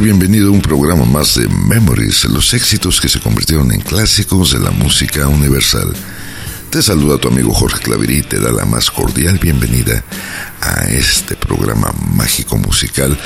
Bienvenido a un programa más de Memories, los éxitos que se convirtieron en clásicos de la música universal. Te saluda tu amigo Jorge Claverí y te da la más cordial bienvenida a este programa mágico musical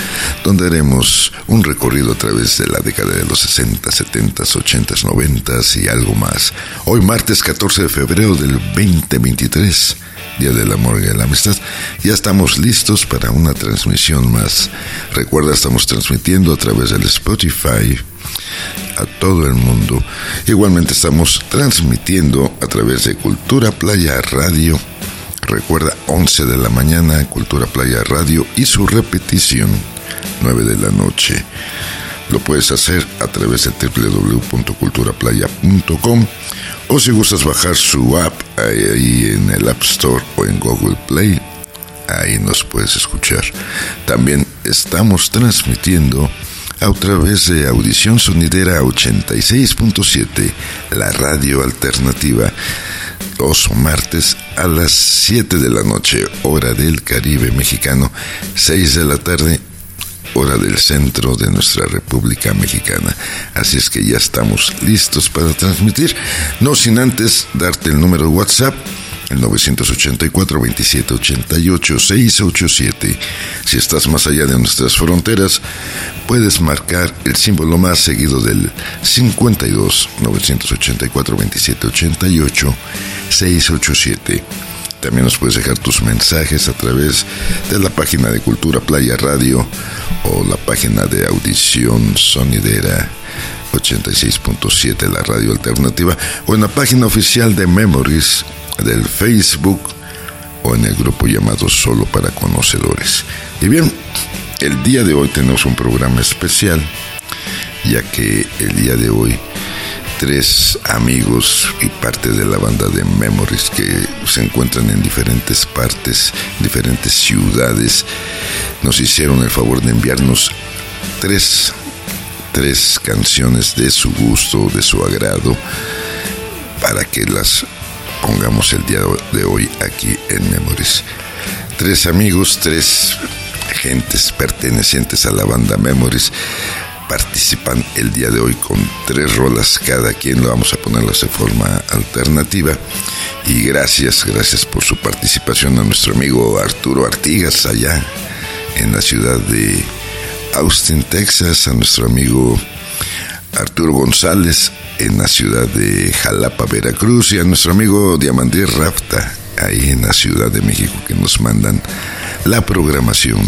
donde haremos un recorrido a través de la década de los 60, 70, 80, 90 y algo más. Hoy martes 14 de febrero del 2023 Día del Amor y de la Amistad. Ya estamos listos para una transmisión más. Recuerda, estamos transmitiendo a través del Spotify a todo el mundo. Igualmente estamos transmitiendo a través de Cultura Playa Radio. Recuerda, 11 de la mañana, Cultura Playa Radio y su repetición, 9 de la noche. Lo puedes hacer a través de www.culturaplaya.com o si gustas bajar su app ahí en el App Store o en Google Play, ahí nos puedes escuchar. También estamos transmitiendo a través de Audición Sonidera 86.7, la radio alternativa, los martes a las 7 de la noche, hora del Caribe mexicano, 6 de la tarde, hora del centro de nuestra República Mexicana. Así es que ya estamos listos para transmitir, no sin antes darte el número de WhatsApp el 984-2788-687. Si estás más allá de nuestras fronteras, puedes marcar el símbolo más seguido del 52 984 2788 687. También nos puedes dejar tus mensajes a través de la página de Cultura Playa Radio o la página de Audición Sonidera 86.7, la radio alternativa, o en la página oficial de Memories del Facebook o en el grupo llamado Solo para Conocedores. Y bien, el día de hoy tenemos un programa especial, ya que el día de hoy tres amigos y parte de la banda de Memories que se encuentran en diferentes partes, diferentes ciudades, nos hicieron el favor de enviarnos tres, tres canciones de su gusto, de su agrado, para que las pongamos el día de hoy aquí en Memories. Tres amigos, tres gentes pertenecientes a la banda Memories participan el día de hoy con tres rolas cada quien, lo vamos a ponerlas de forma alternativa. Y gracias, gracias por su participación a nuestro amigo Arturo Artigas allá en la ciudad de Austin, Texas, a nuestro amigo Arturo González en la ciudad de Jalapa, Veracruz, y a nuestro amigo Diamandir Rafta ahí en la Ciudad de México que nos mandan la programación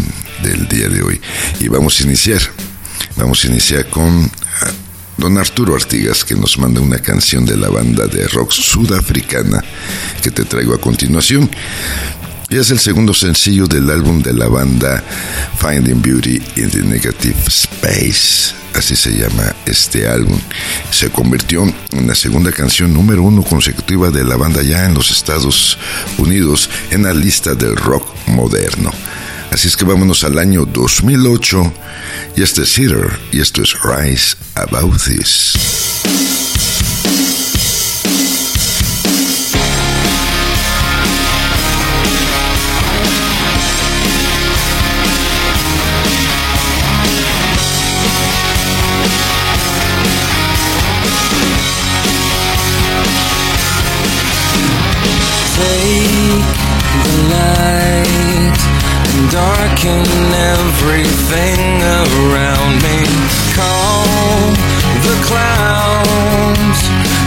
del día de hoy. Y vamos a iniciar Vamos a iniciar con ah, don Arturo Artigas, que nos manda una canción de la banda de rock sudafricana que te traigo a continuación. Y es el segundo sencillo del álbum de la banda Finding Beauty in the Negative Space. Así se llama este álbum. Se convirtió en la segunda canción número uno consecutiva de la banda ya en los Estados Unidos en la lista del rock moderno. Así es que vámonos al año 2008 y este es Heater y esto es Rise About This. Darken everything around me. Call the clowns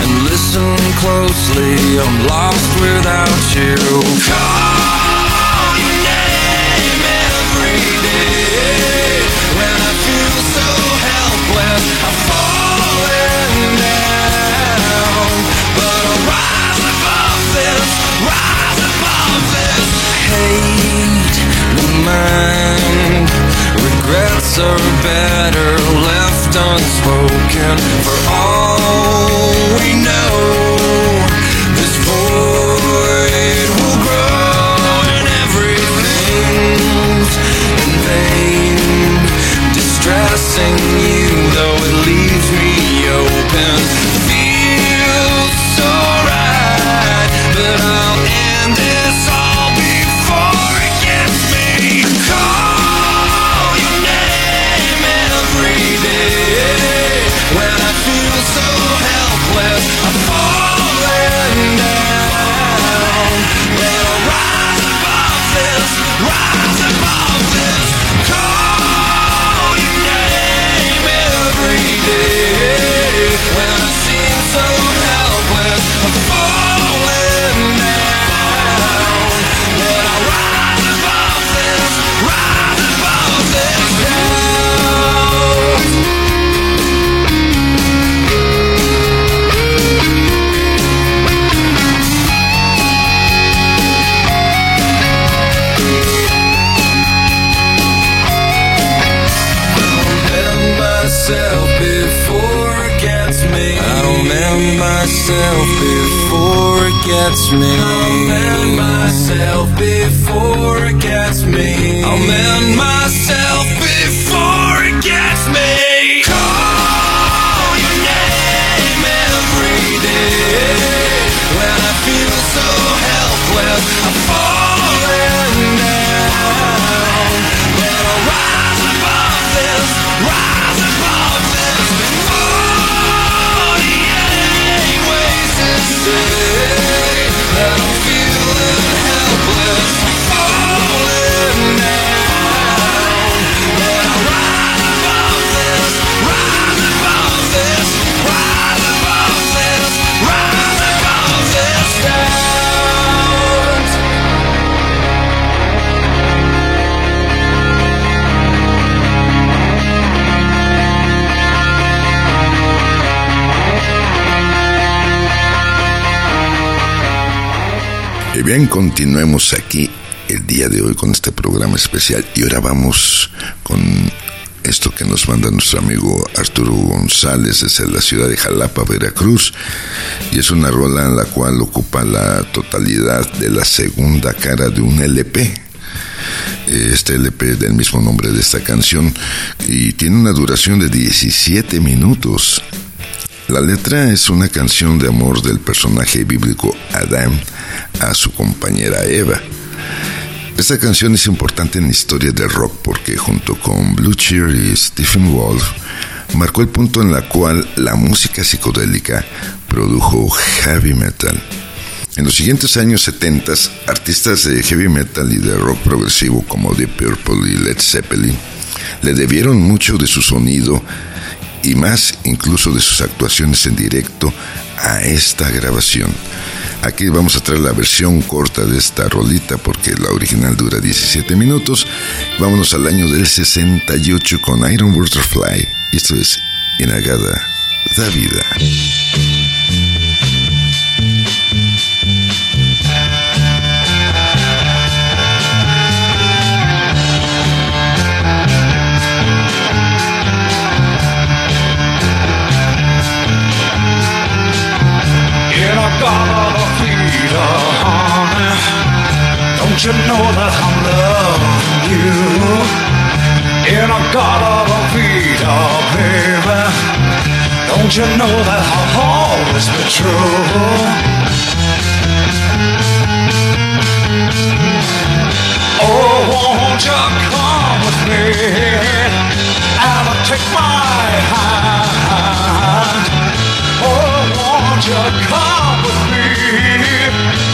and listen closely. I'm lost without you. Call Regrets are better left unspoken. For all we know, this void will grow and everything's in vain. Distressing you, though it leaves me open. basement continuemos aquí el día de hoy con este programa especial. Y ahora vamos con esto que nos manda nuestro amigo Arturo González desde la ciudad de Jalapa, Veracruz. Y es una rola en la cual ocupa la totalidad de la segunda cara de un LP este LP del mismo nombre de esta canción y tiene una duración de 17 minutos. La letra es una canción de amor del personaje bíblico Adán a su compañera Eva. Esta canción es importante en la historia del rock porque junto con Blue Cheer y Stephen Wolf marcó el punto en la cual la música psicodélica produjo heavy metal. En los siguientes años 70, artistas de heavy metal y de rock progresivo como Deep Purple y Led Zeppelin le debieron mucho de su sonido y más incluso de sus actuaciones en directo a esta grabación. Aquí vamos a traer la versión corta de esta rolita porque la original dura 17 minutos. Vámonos al año del 68 con Iron Butterfly. Esto es Inagada da Vida. Don't you know that I'm loving you? In a god of Peter, baby. Don't you know that I'll always be true? Oh, won't you come with me and take my hand? Oh, won't you come with me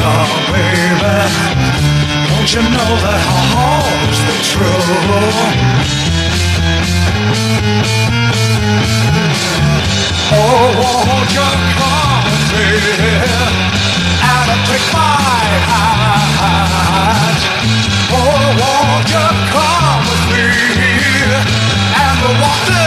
be baby. Don't you know that I'll always be true? Oh, won't you come me and take my hand? Oh, won't you come with me and walk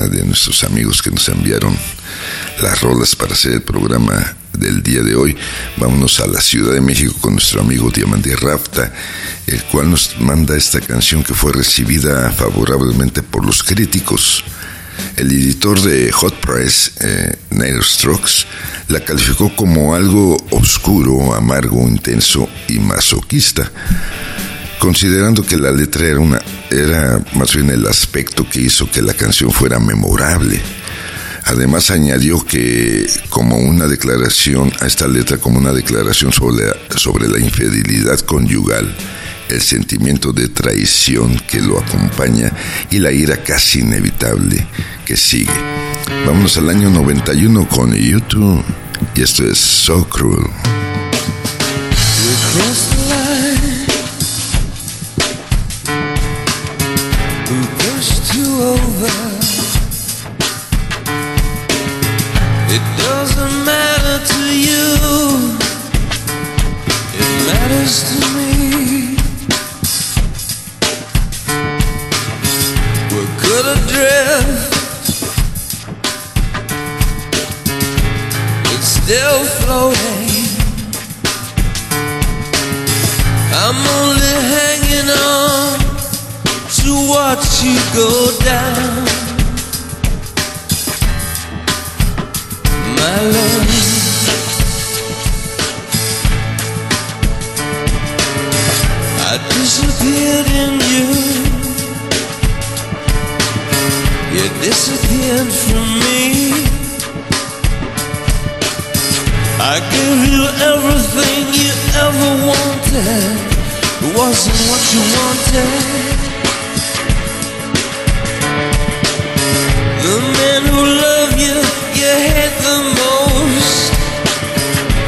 de nuestros amigos que nos enviaron las rolas para hacer el programa del día de hoy, vámonos a la Ciudad de México con nuestro amigo Diamante Rafta, el cual nos manda esta canción que fue recibida favorablemente por los críticos. El editor de Hot Press, eh, Nair Strokes, la calificó como algo oscuro, amargo, intenso y masoquista considerando que la letra era una era más bien el aspecto que hizo que la canción fuera memorable. Además añadió que como una declaración a esta letra como una declaración sobre, sobre la infidelidad conyugal, el sentimiento de traición que lo acompaña y la ira casi inevitable que sigue. Vámonos al año 91 con YouTube y esto es So Cruel.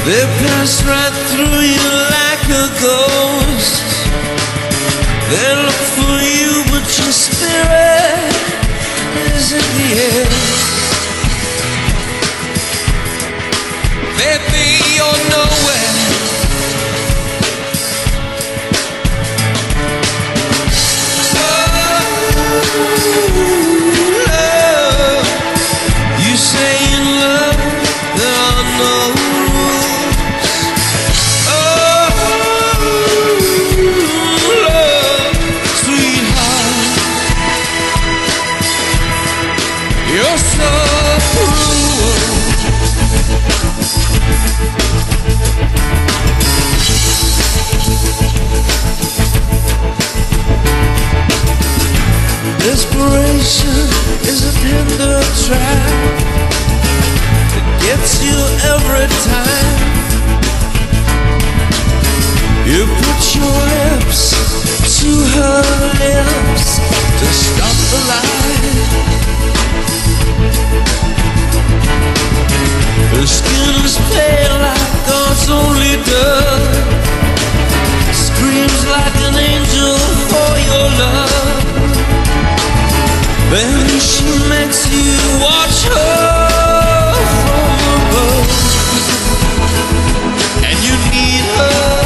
They pass right through you like a ghost. They look for you, but your spirit is in the air. Baby, you're nowhere. Oh, Desperation is a tender trap. It gets you every time. You put your lips to her lips to stop the light. Her skin is pale like God's only dove. Screams like an angel for your love. Then she makes you watch her from above And you need her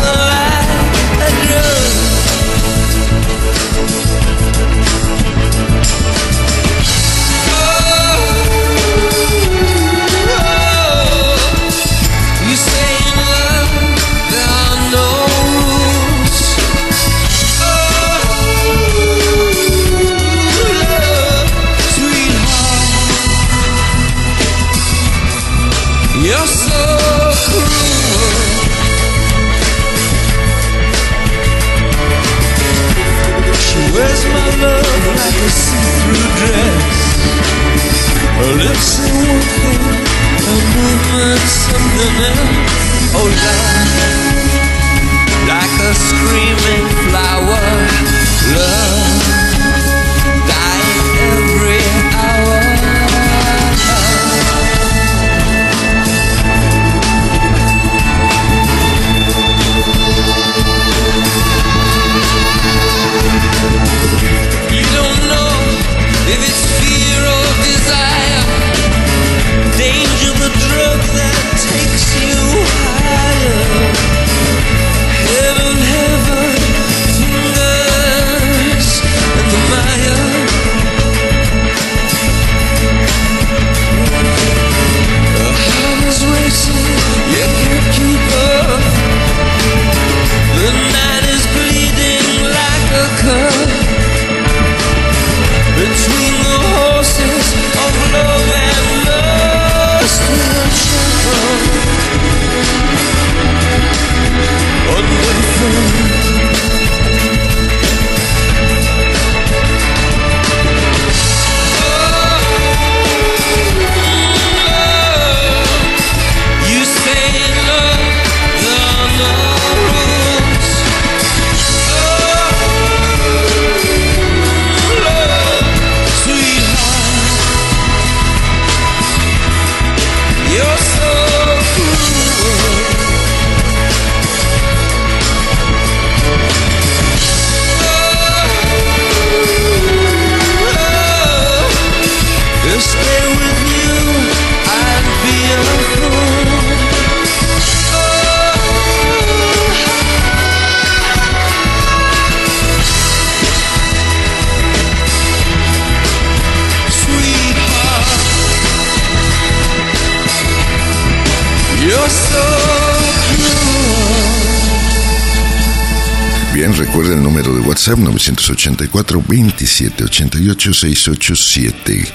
WhatsApp 984 2788 687.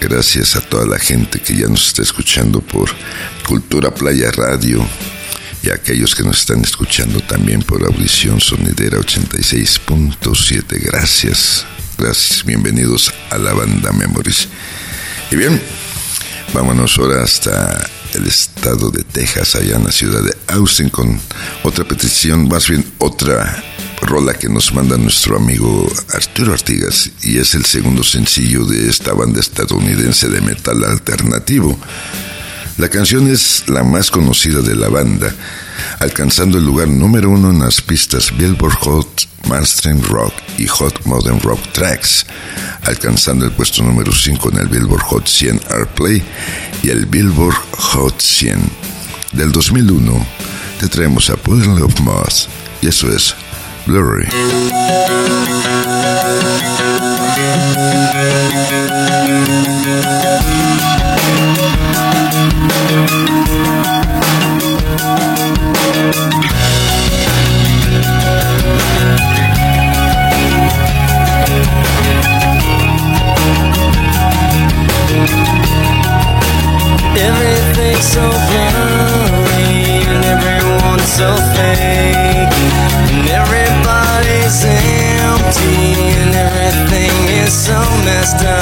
Gracias a toda la gente que ya nos está escuchando por Cultura Playa Radio y a aquellos que nos están escuchando también por Audición Sonidera 86.7. Gracias, gracias, bienvenidos a la banda Memories. Y bien, vámonos ahora hasta el estado de Texas, allá en la ciudad de Austin, con otra petición, más bien otra rola que nos manda nuestro amigo Arturo Artigas y es el segundo sencillo de esta banda estadounidense de metal alternativo. La canción es la más conocida de la banda, alcanzando el lugar número uno en las pistas Billboard Hot Mainstream Rock y Hot Modern Rock Tracks, alcanzando el puesto número 5 en el Billboard Hot 100 Airplay y el Billboard Hot 100. Del 2001 te traemos a Puddle of Moss y eso es Blurry. Everything's so blurry and everyone's so so messed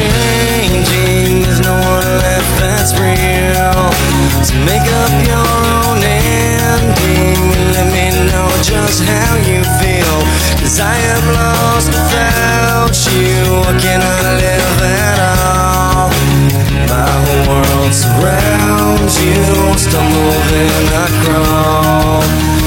changing. There's no one left that's real. So make up your own ending. Let me know just how you feel. Cause I am lost without you. I cannot live at all. My whole world surrounds you. Stumble then I crawl.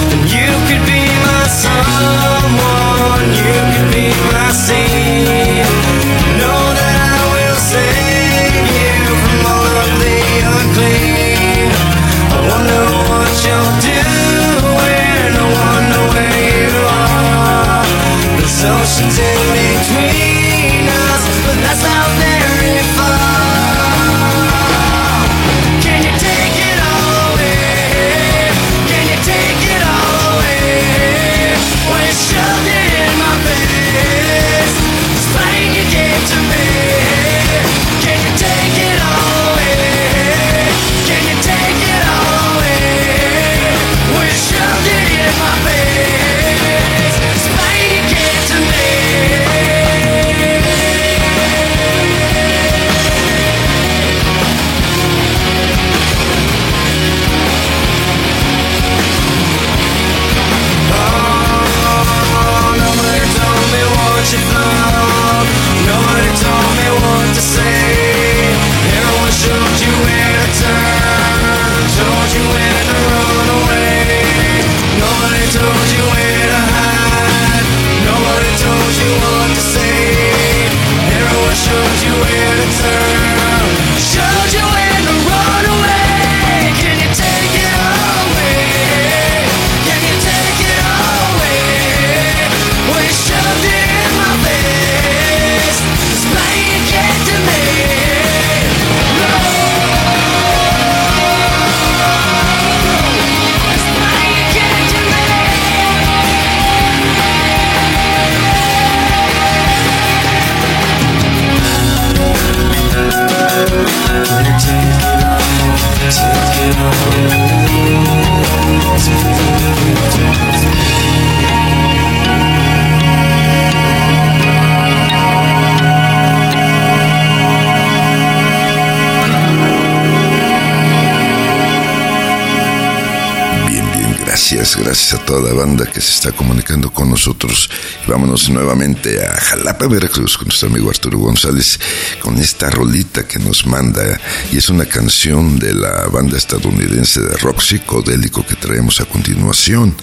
Gracias, gracias a toda la banda que se está comunicando con nosotros. Vámonos nuevamente a Jalapa, Veracruz, con nuestro amigo Arturo González, con esta rolita que nos manda. Y es una canción de la banda estadounidense de rock psicodélico que traemos a continuación.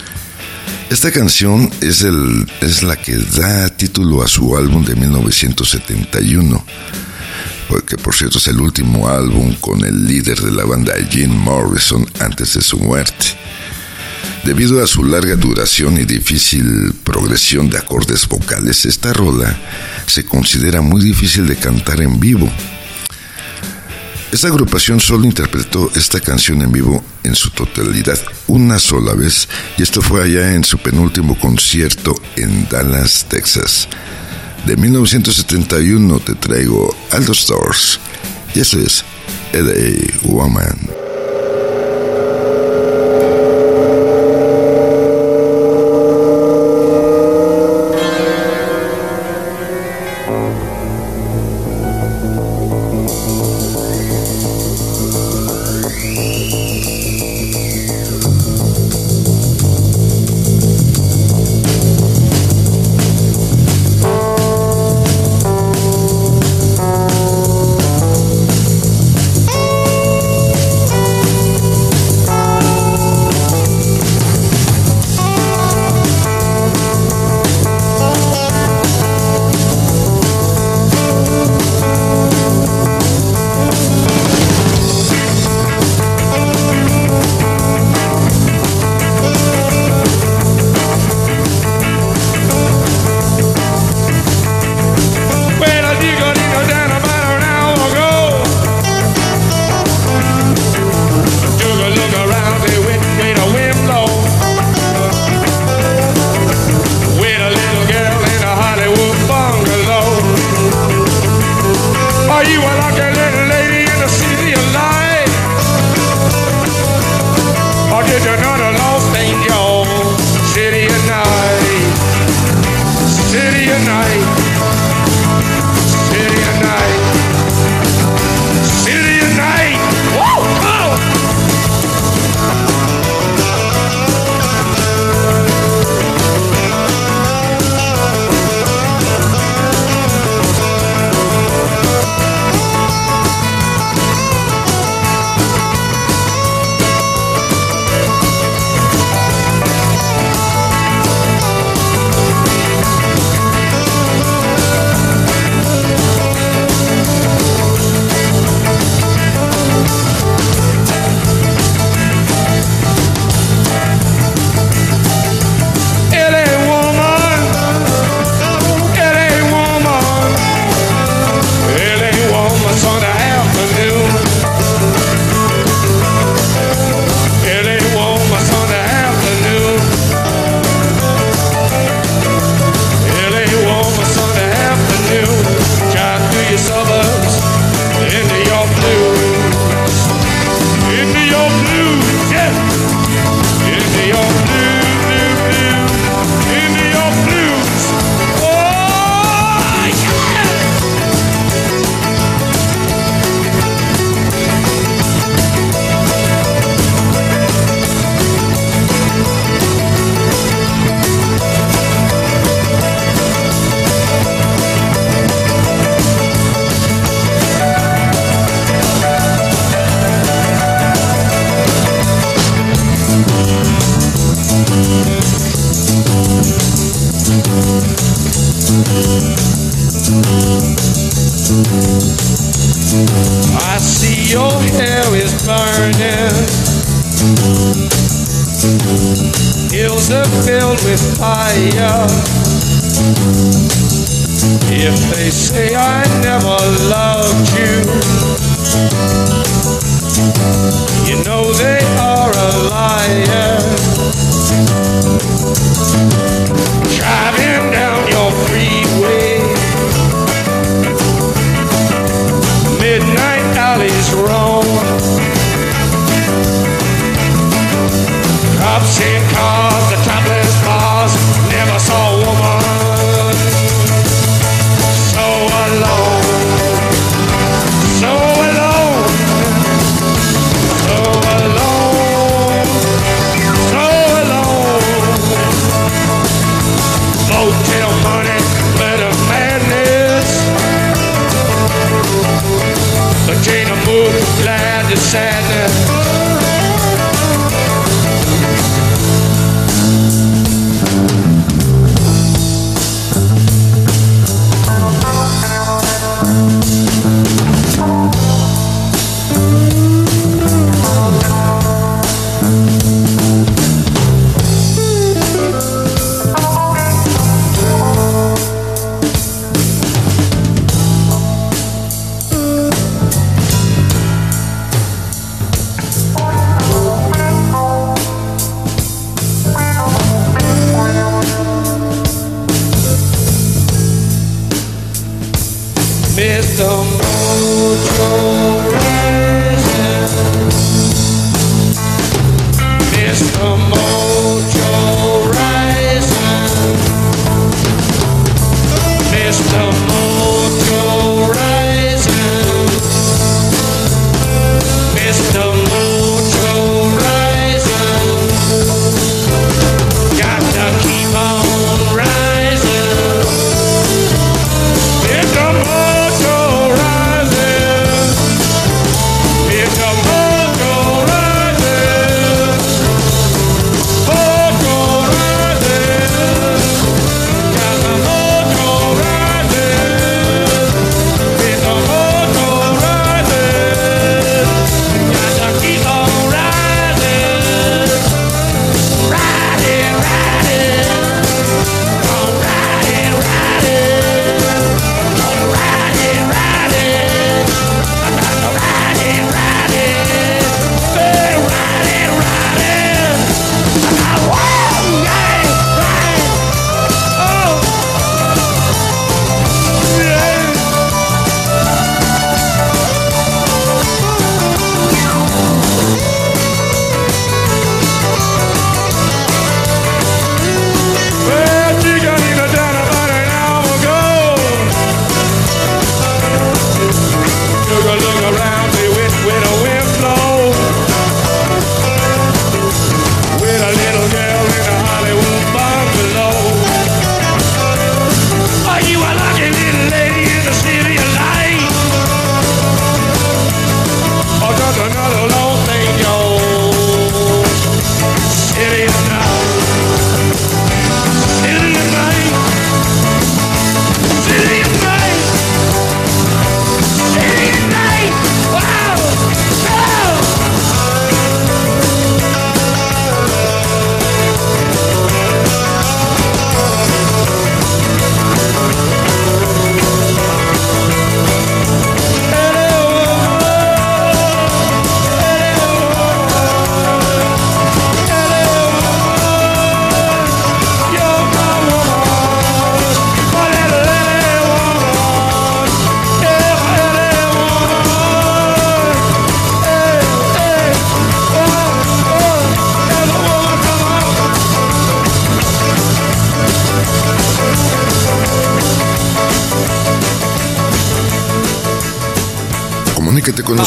Esta canción es, el, es la que da título a su álbum de 1971 que por cierto es el último álbum con el líder de la banda Jim Morrison antes de su muerte. Debido a su larga duración y difícil progresión de acordes vocales, esta rola se considera muy difícil de cantar en vivo. Esta agrupación solo interpretó esta canción en vivo en su totalidad una sola vez y esto fue allá en su penúltimo concierto en Dallas, Texas. De 1971 te traigo Aldo Stars y eso es LA Woman.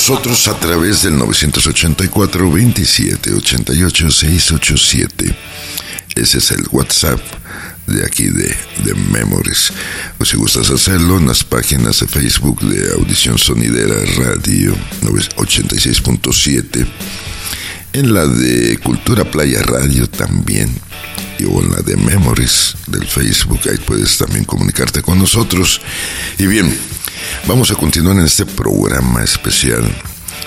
Nosotros a través del 984 27 88 687. Ese es el WhatsApp de aquí de, de Memories. O si gustas hacerlo, en las páginas de Facebook de Audición Sonidera Radio 86.7, en la de Cultura Playa Radio también, y o en la de Memories del Facebook, ahí puedes también comunicarte con nosotros. Y bien, Vamos a continuar en este programa especial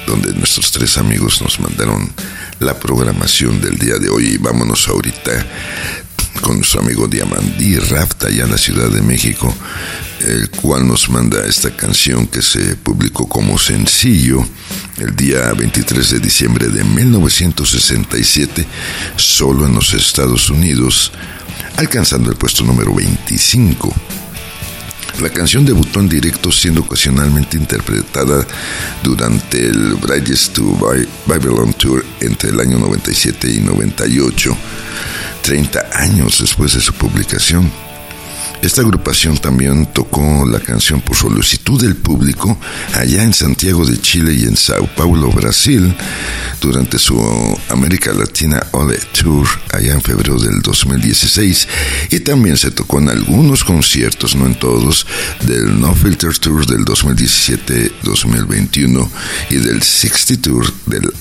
donde nuestros tres amigos nos mandaron la programación del día de hoy y vámonos ahorita con nuestro amigo Diamandí Rafta allá en la Ciudad de México, el cual nos manda esta canción que se publicó como sencillo el día 23 de diciembre de 1967, solo en los Estados Unidos, alcanzando el puesto número 25. La canción debutó en directo siendo ocasionalmente interpretada durante el Bridges to Babylon Tour entre el año 97 y 98, 30 años después de su publicación. Esta agrupación también tocó la canción por solicitud del público allá en Santiago de Chile y en Sao Paulo, Brasil, durante su América Latina Ode Tour allá en febrero del 2016 y también se tocó en algunos conciertos, no en todos, del No Filter Tour del 2017-2021 y del 60 Tour del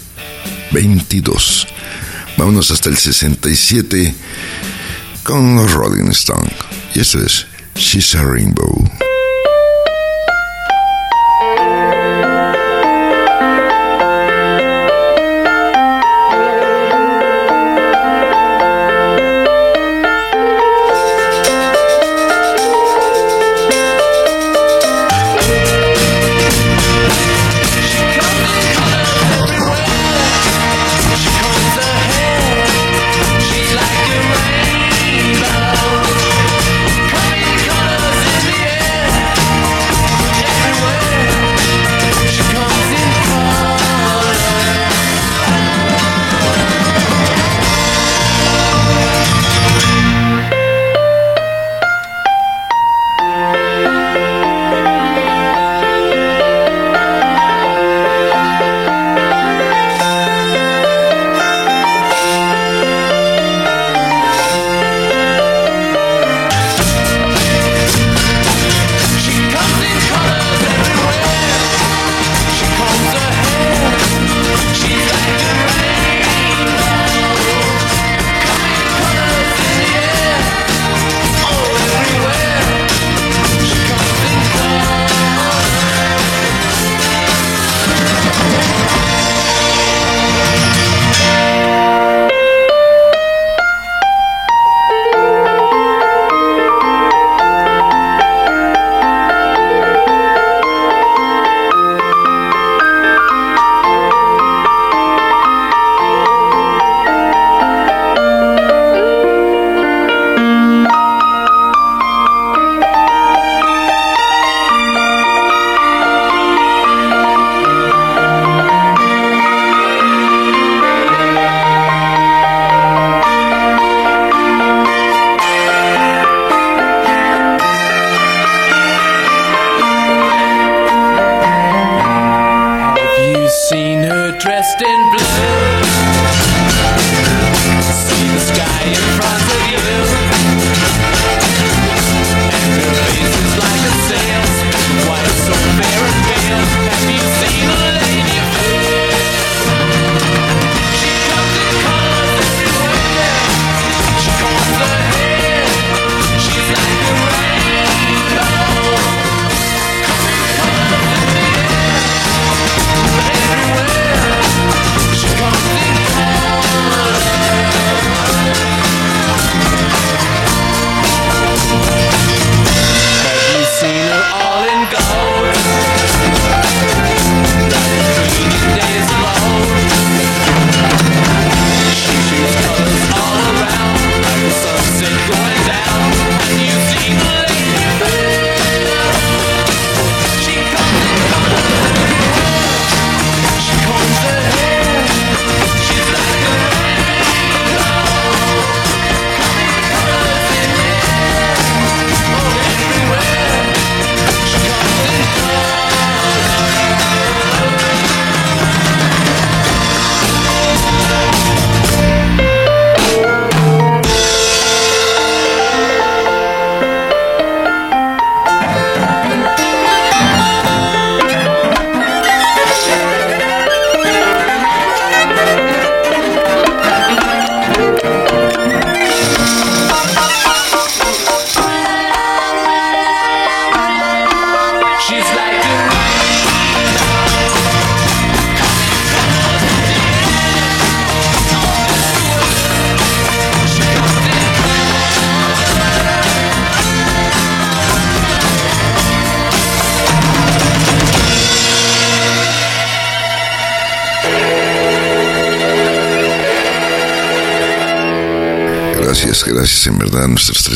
22. Vámonos hasta el 67 con los Rolling Stones. Y eso es She's a Rainbow.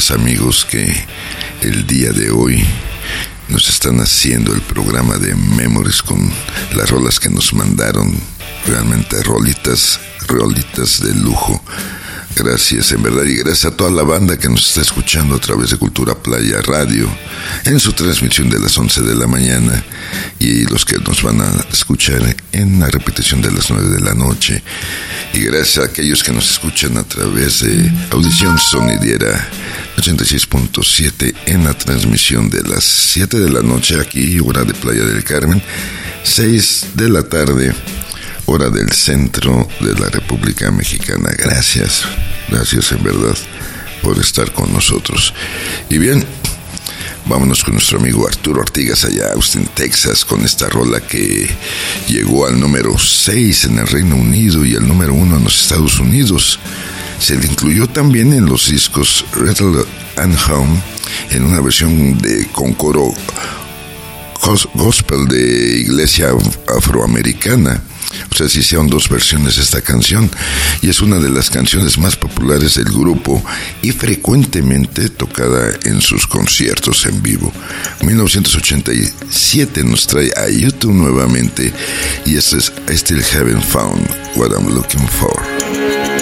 Amigos que el día de hoy nos están haciendo el programa de Memories con las rolas que nos mandaron. Realmente rolitas, rolitas de lujo. Gracias, en verdad, y gracias a toda la banda que nos está escuchando a través de Cultura Playa Radio en su transmisión de las 11 de la mañana y los que nos van a escuchar en la repetición de las 9 de la noche. Y gracias a aquellos que nos escuchan a través de Audición Sonidiera 86.7 en la transmisión de las 7 de la noche aquí, hora de Playa del Carmen, 6 de la tarde hora del centro de la República Mexicana. Gracias, gracias en verdad por estar con nosotros. Y bien, vámonos con nuestro amigo Arturo Artigas allá, Austin, Texas, con esta rola que llegó al número 6 en el Reino Unido y al número 1 en los Estados Unidos. Se le incluyó también en los discos Rattle and Home en una versión de con coro gospel de iglesia afroamericana. Se hicieron dos versiones de esta canción y es una de las canciones más populares del grupo y frecuentemente tocada en sus conciertos en vivo. 1987 nos trae a YouTube nuevamente y este es Still Haven't Found What I'm Looking For.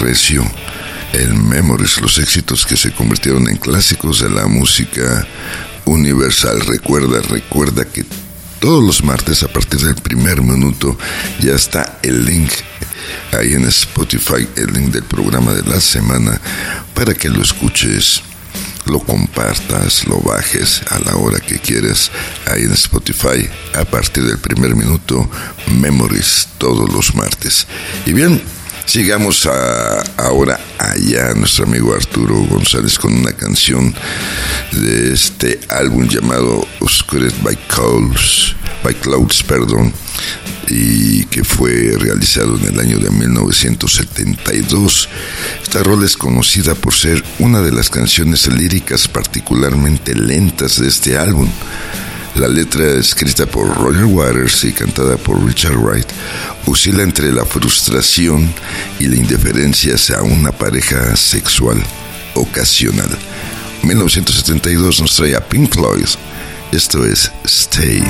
Recio. El Memories, los éxitos que se convirtieron en clásicos de la música universal. Recuerda, recuerda que todos los martes a partir del primer minuto ya está el link ahí en Spotify, el link del programa de la semana para que lo escuches lo compartas, lo bajes a la hora que quieras ahí en Spotify a partir del primer minuto, Memories todos los martes. Y bien, sigamos a, ahora allá nuestro amigo Arturo González con una canción de este álbum llamado Oscured by Clouds, by Clouds, perdón y que fue realizado en el año de 1972. Esta rola es conocida por ser una de las canciones líricas particularmente lentas de este álbum. La letra, escrita por Roger Waters y cantada por Richard Wright, oscila entre la frustración y la indiferencia hacia una pareja sexual ocasional. 1972 nos trae a Pink Floyd. Esto es Stay.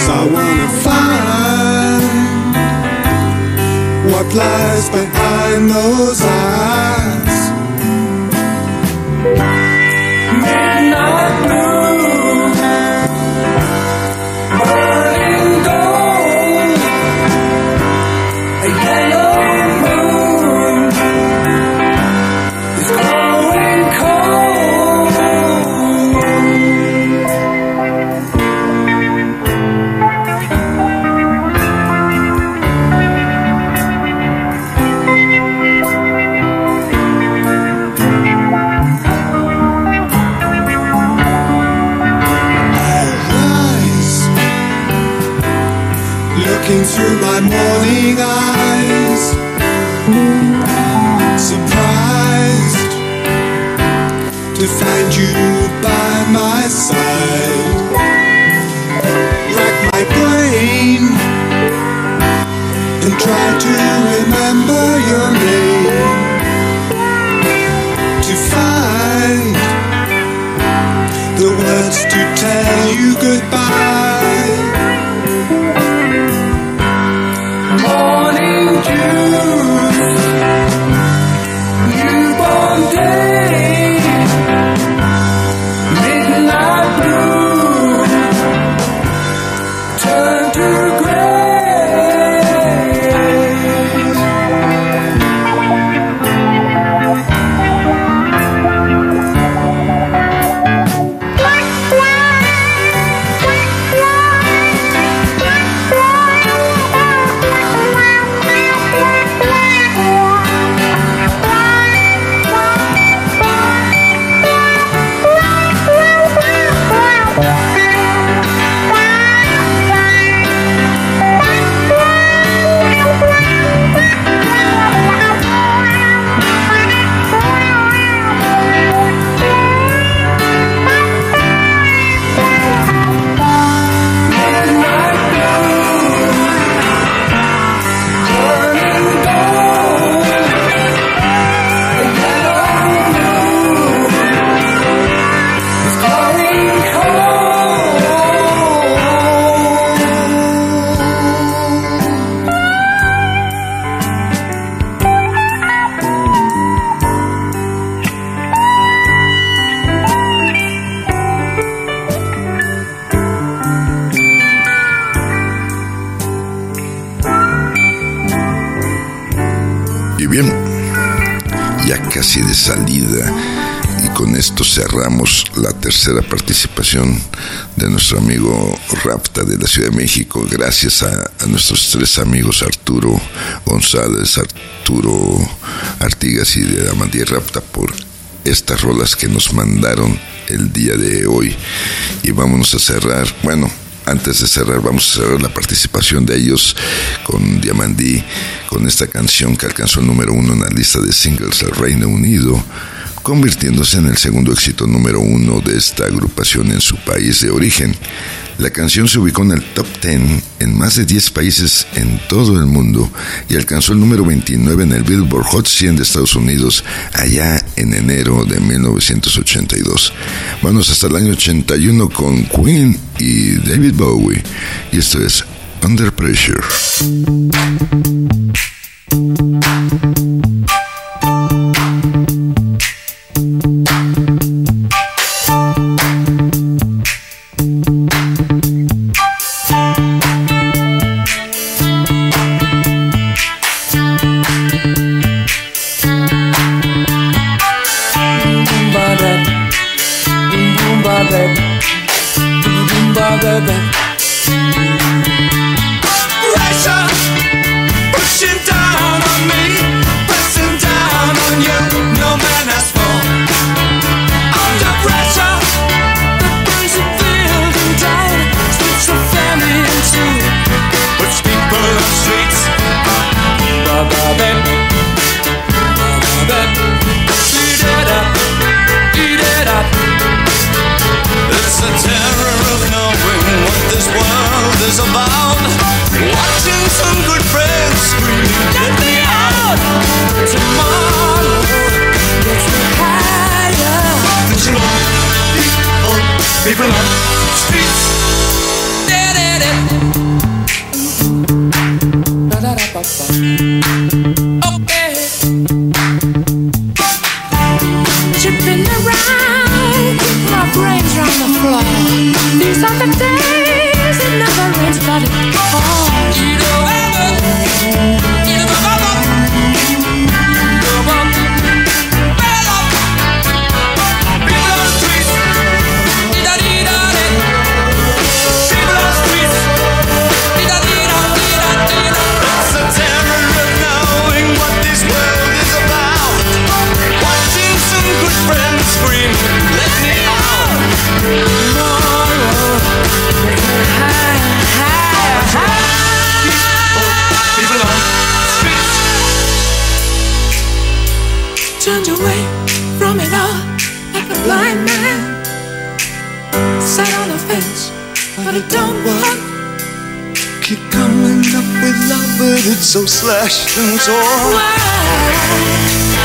cause I wanna find what lies behind those eyes. try to remember your name to find the words to tell you goodbye. Casi de salida y con esto cerramos la tercera participación de nuestro amigo Rapta de la Ciudad de México. Gracias a, nuestros tres amigos Arturo González, Arturo Artigas y de Amandía Rapta por estas rolas que nos mandaron el día de hoy. Y vámonos a cerrar. Bueno, antes de cerrar, vamos a cerrar la participación de ellos con Diamandí, con esta canción que alcanzó el número uno en la lista de singles del Reino Unido convirtiéndose en el segundo éxito número uno de esta agrupación en su país de origen. La canción se ubicó en el top 10 en más de 10 países en todo el mundo y alcanzó el número 29 en el Billboard Hot 100 de Estados Unidos allá en enero de 1982. Vamos hasta el año 81 con Queen y David Bowie y esto es Under Pressure. Thank you. So slashed and torn. Why?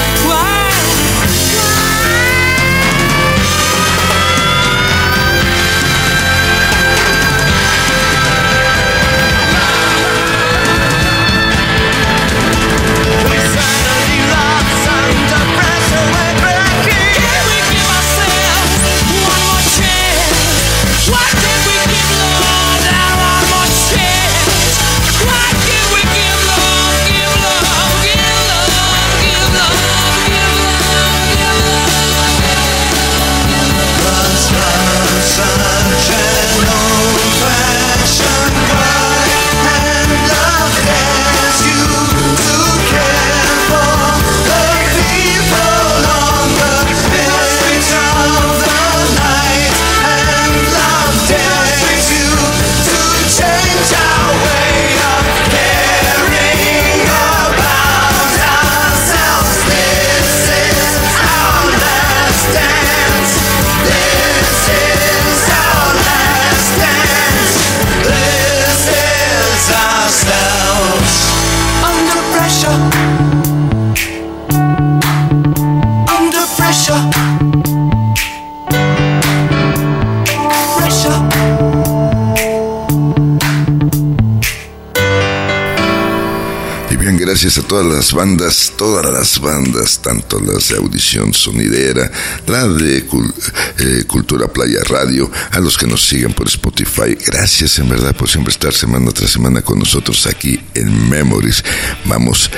Gracias a todas las bandas, todas las bandas, tanto las de audición sonidera, la de eh, Cultura Playa Radio, a los que nos siguen por Spotify. Gracias en verdad por siempre estar semana tras semana con nosotros aquí en Memories. Vamos,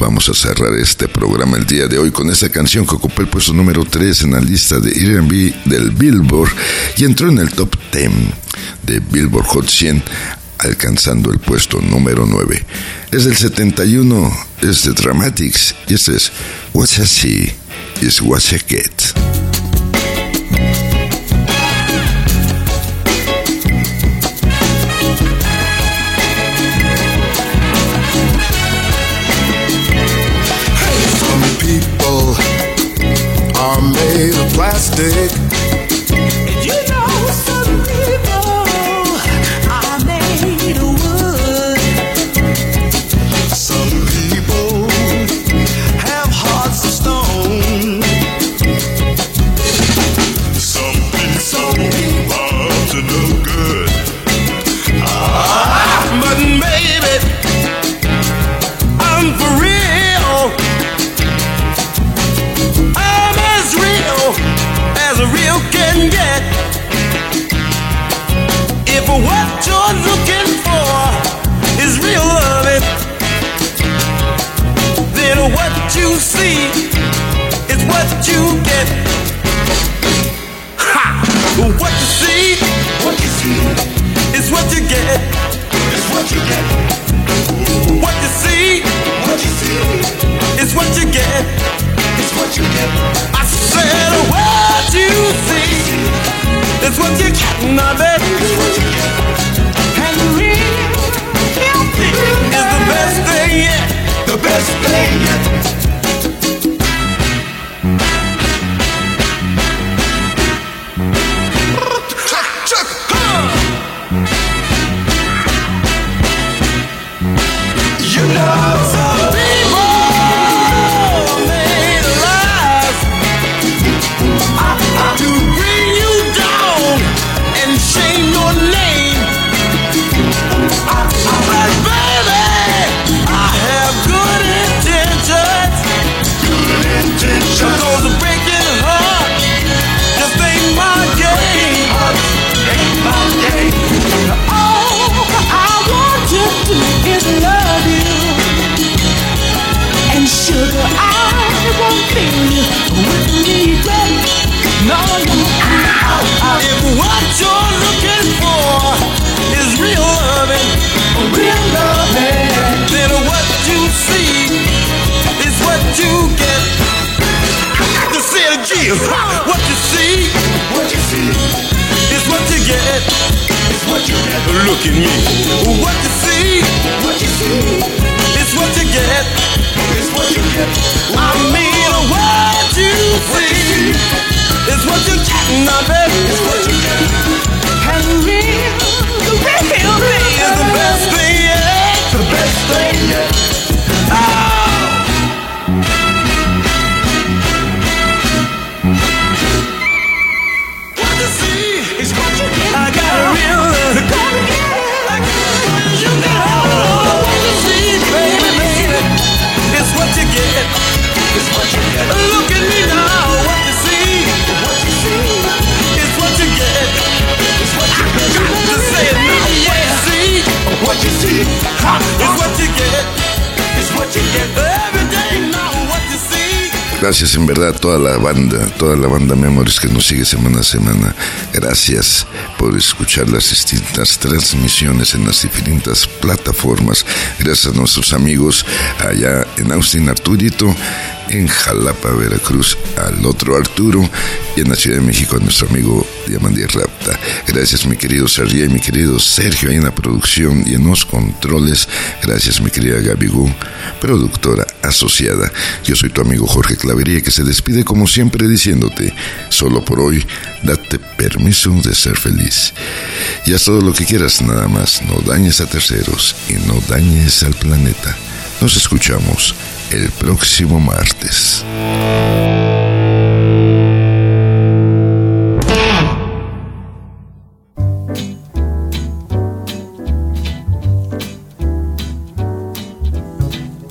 vamos a cerrar este programa el día de hoy con esta canción que ocupó el puesto número 3 en la lista de R&B del Billboard y entró en el top 10 de Billboard Hot 100 alcanzando el puesto número 9. Es del 71, es de Dramatics y este es What's I See is What I Get. people are made of plastic get. It's what you get. I said, what you see? It's what you get, my baby. Gracias en verdad a toda la banda, toda la banda Memories que nos sigue semana a semana. Gracias por escuchar las distintas transmisiones en las diferentes plataformas. Gracias a nuestros amigos allá en Austin Arturito en Jalapa, Veracruz, al otro Arturo y en la Ciudad de México a nuestro amigo Diamandi Rapta. Gracias mi querido Sergio y mi querido Sergio ahí en la producción y en los controles. Gracias mi querida Gaby Gu, productora asociada. Yo soy tu amigo Jorge Clavería que se despide como siempre diciéndote, solo por hoy, date permiso de ser feliz. Y haz todo lo que quieras nada más, no dañes a terceros y no dañes al planeta. Nos escuchamos el próximo martes.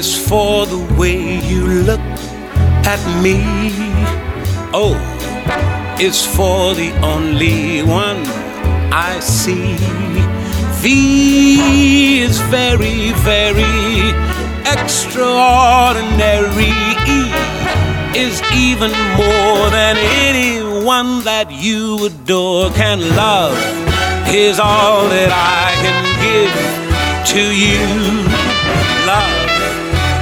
Is for the way you look at me. Oh, o is for the only one I see. V is very, very extraordinary. E is even more than anyone that you adore can love. Is all that I can give to you.